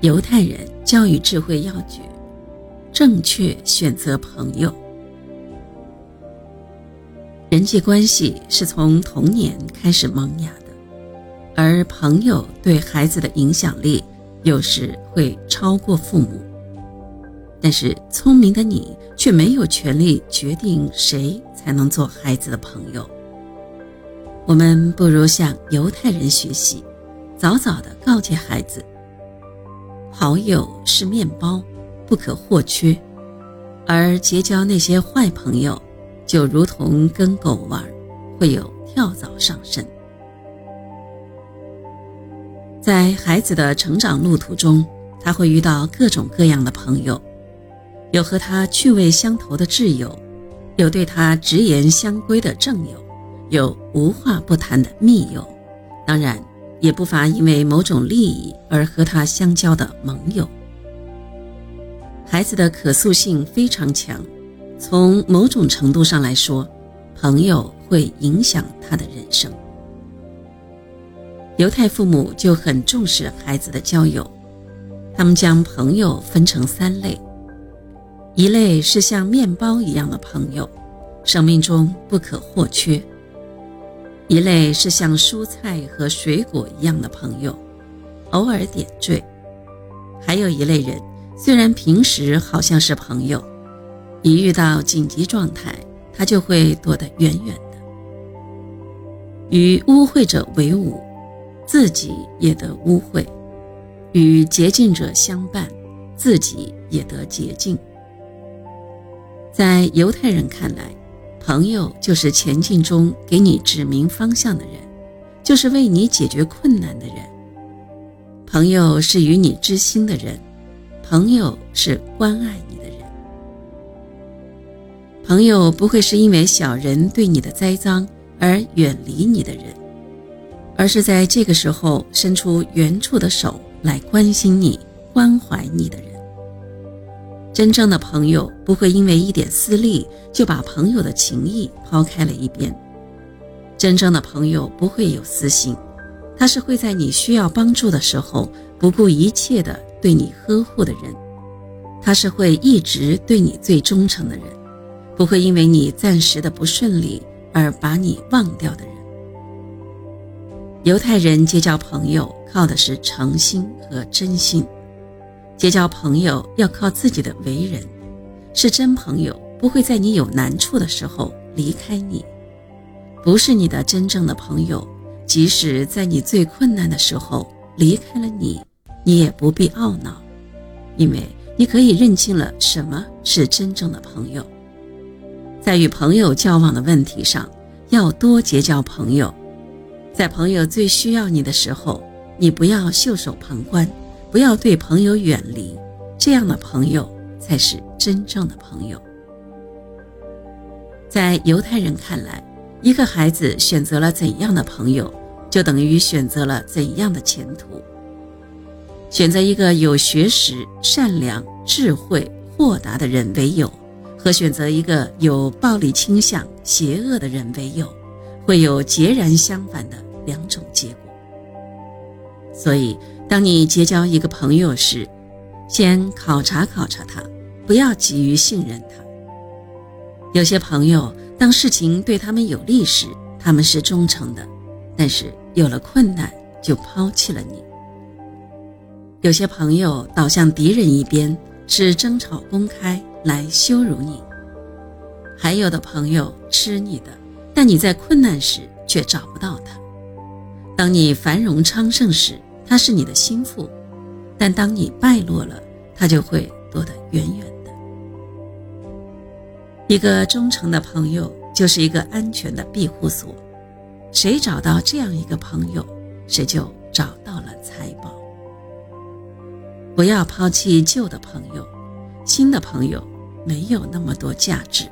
犹太人教育智慧要诀：正确选择朋友。人际关系是从童年开始萌芽的，而朋友对孩子的影响力有时会超过父母。但是聪明的你却没有权利决定谁才能做孩子的朋友。我们不如向犹太人学习，早早的告诫孩子。好友是面包，不可或缺；而结交那些坏朋友，就如同跟狗玩，会有跳蚤上身。在孩子的成长路途中，他会遇到各种各样的朋友，有和他趣味相投的挚友，有对他直言相归的正友，有无话不谈的密友，当然。也不乏因为某种利益而和他相交的盟友。孩子的可塑性非常强，从某种程度上来说，朋友会影响他的人生。犹太父母就很重视孩子的交友，他们将朋友分成三类：一类是像面包一样的朋友，生命中不可或缺。一类是像蔬菜和水果一样的朋友，偶尔点缀；还有一类人，虽然平时好像是朋友，一遇到紧急状态，他就会躲得远远的。与污秽者为伍，自己也得污秽；与洁净者相伴，自己也得洁净。在犹太人看来。朋友就是前进中给你指明方向的人，就是为你解决困难的人。朋友是与你知心的人，朋友是关爱你的人。朋友不会是因为小人对你的栽赃而远离你的人，而是在这个时候伸出援助的手来关心你、关怀你的人。真正的朋友不会因为一点私利就把朋友的情谊抛开了一边。真正的朋友不会有私心，他是会在你需要帮助的时候不顾一切的对你呵护的人，他是会一直对你最忠诚的人，不会因为你暂时的不顺利而把你忘掉的人。犹太人结交朋友靠的是诚心和真心。结交朋友要靠自己的为人，是真朋友不会在你有难处的时候离开你，不是你的真正的朋友，即使在你最困难的时候离开了你，你也不必懊恼，因为你可以认清了什么是真正的朋友。在与朋友交往的问题上，要多结交朋友，在朋友最需要你的时候，你不要袖手旁观。不要对朋友远离，这样的朋友才是真正的朋友。在犹太人看来，一个孩子选择了怎样的朋友，就等于选择了怎样的前途。选择一个有学识、善良、智慧、豁达的人为友，和选择一个有暴力倾向、邪恶的人为友，会有截然相反的两种结果。所以。当你结交一个朋友时，先考察考察他，不要急于信任他。有些朋友，当事情对他们有利时，他们是忠诚的；但是有了困难，就抛弃了你。有些朋友倒向敌人一边，是争吵公开来羞辱你；还有的朋友吃你的，但你在困难时却找不到他。当你繁荣昌盛时，他是你的心腹，但当你败落了，他就会躲得远远的。一个忠诚的朋友就是一个安全的庇护所，谁找到这样一个朋友，谁就找到了财宝。不要抛弃旧的朋友，新的朋友没有那么多价值。